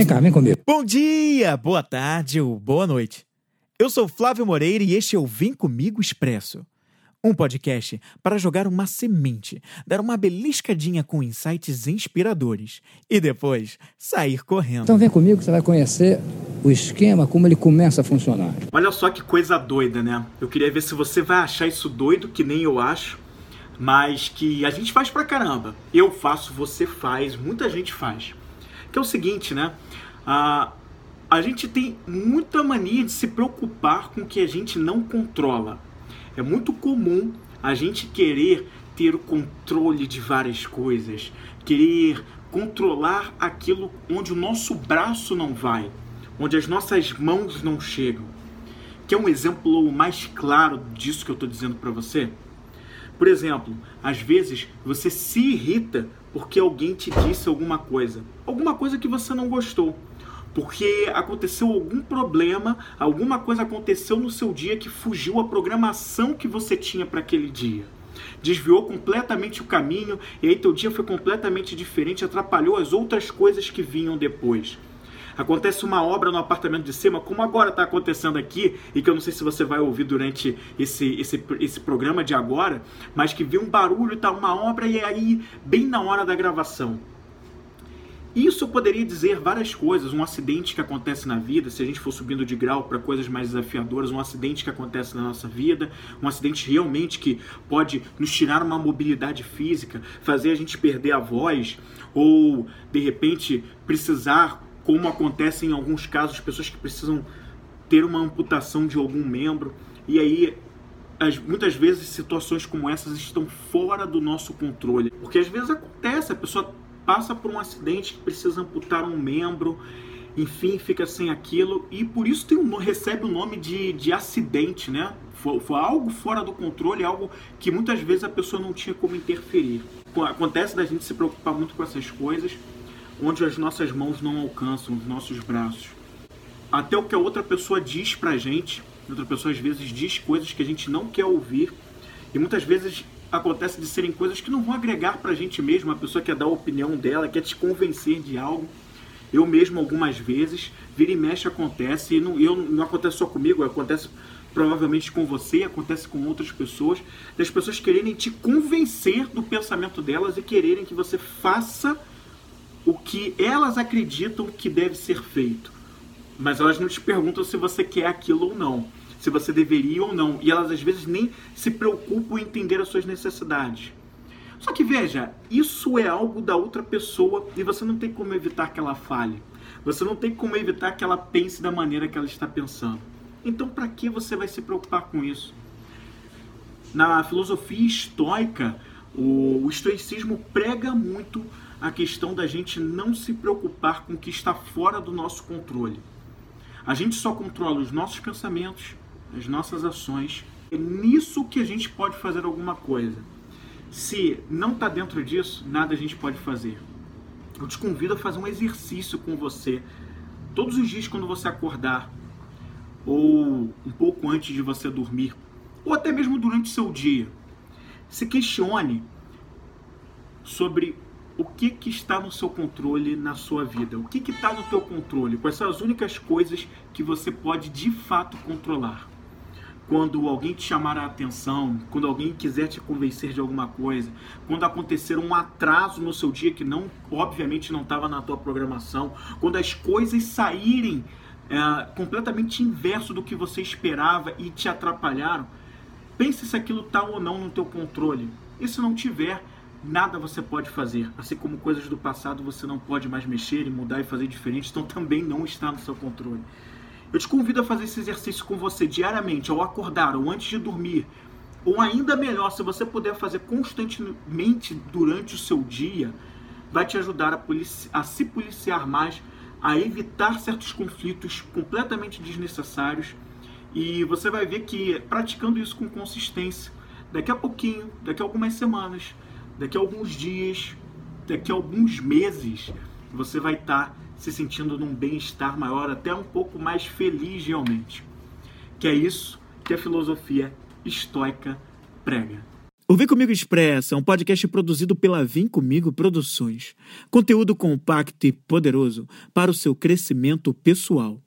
Vem cá, vem comigo. Bom dia, boa tarde ou boa noite. Eu sou Flávio Moreira e este é o Vem Comigo Expresso. Um podcast para jogar uma semente, dar uma beliscadinha com insights inspiradores e depois sair correndo. Então vem comigo que você vai conhecer o esquema, como ele começa a funcionar. Olha só que coisa doida, né? Eu queria ver se você vai achar isso doido, que nem eu acho, mas que a gente faz pra caramba. Eu faço, você faz, muita gente faz. Que é o seguinte, né? Ah, a gente tem muita mania de se preocupar com o que a gente não controla. É muito comum a gente querer ter o controle de várias coisas, querer controlar aquilo onde o nosso braço não vai, onde as nossas mãos não chegam. Quer um exemplo mais claro disso que eu estou dizendo para você? Por exemplo, às vezes você se irrita porque alguém te disse alguma coisa, alguma coisa que você não gostou porque aconteceu algum problema, alguma coisa aconteceu no seu dia que fugiu a programação que você tinha para aquele dia. Desviou completamente o caminho e aí teu dia foi completamente diferente, atrapalhou as outras coisas que vinham depois. Acontece uma obra no apartamento de cima, como agora está acontecendo aqui, e que eu não sei se você vai ouvir durante esse, esse, esse programa de agora, mas que viu um barulho, tá uma obra, e aí, bem na hora da gravação, isso poderia dizer várias coisas, um acidente que acontece na vida, se a gente for subindo de grau para coisas mais desafiadoras, um acidente que acontece na nossa vida, um acidente realmente que pode nos tirar uma mobilidade física, fazer a gente perder a voz, ou de repente precisar, como acontece em alguns casos, pessoas que precisam ter uma amputação de algum membro, e aí as, muitas vezes situações como essas estão fora do nosso controle, porque às vezes acontece, a pessoa passa por um acidente que precisa amputar um membro, enfim, fica sem aquilo e por isso tem um, recebe o nome de, de acidente, né? Foi, foi algo fora do controle, algo que muitas vezes a pessoa não tinha como interferir. Acontece da gente se preocupar muito com essas coisas, onde as nossas mãos não alcançam, os nossos braços. Até o que a outra pessoa diz pra gente, outra pessoa às vezes diz coisas que a gente não quer ouvir, e muitas vezes acontece de serem coisas que não vão agregar para a gente mesmo. A pessoa quer dar a opinião dela, quer te convencer de algo. Eu mesmo, algumas vezes, vira e mexe acontece, e não, eu, não acontece só comigo, acontece provavelmente com você, acontece com outras pessoas, das pessoas quererem te convencer do pensamento delas e quererem que você faça que elas acreditam que deve ser feito. Mas elas não te perguntam se você quer aquilo ou não se você deveria ou não. E elas às vezes nem se preocupam em entender as suas necessidades. Só que veja, isso é algo da outra pessoa e você não tem como evitar que ela fale. Você não tem como evitar que ela pense da maneira que ela está pensando. Então, para que você vai se preocupar com isso? Na filosofia estoica, o, o estoicismo prega muito a questão da gente não se preocupar com o que está fora do nosso controle. A gente só controla os nossos pensamentos, as nossas ações. É nisso que a gente pode fazer alguma coisa. Se não está dentro disso, nada a gente pode fazer. Eu te convido a fazer um exercício com você todos os dias quando você acordar, ou um pouco antes de você dormir, ou até mesmo durante o seu dia. Se questione sobre o que, que está no seu controle na sua vida, o que está no teu controle, quais são as únicas coisas que você pode de fato controlar? Quando alguém te chamar a atenção, quando alguém quiser te convencer de alguma coisa, quando acontecer um atraso no seu dia que não, obviamente, não estava na tua programação, quando as coisas saírem é, completamente inverso do que você esperava e te atrapalharam, pense se aquilo está ou não no teu controle. E se não tiver, nada você pode fazer. Assim como coisas do passado você não pode mais mexer e mudar e fazer diferente, então também não está no seu controle. Eu te convido a fazer esse exercício com você diariamente, ao acordar ou antes de dormir. Ou ainda melhor, se você puder fazer constantemente durante o seu dia, vai te ajudar a, a se policiar mais, a evitar certos conflitos completamente desnecessários. E você vai ver que praticando isso com consistência, daqui a pouquinho, daqui a algumas semanas, daqui a alguns dias, daqui a alguns meses, você vai estar tá se sentindo num bem-estar maior, até um pouco mais feliz realmente. Que é isso que a filosofia estoica prega. O Vem Comigo Expressa é um podcast produzido pela Vem Comigo Produções. Conteúdo compacto e poderoso para o seu crescimento pessoal.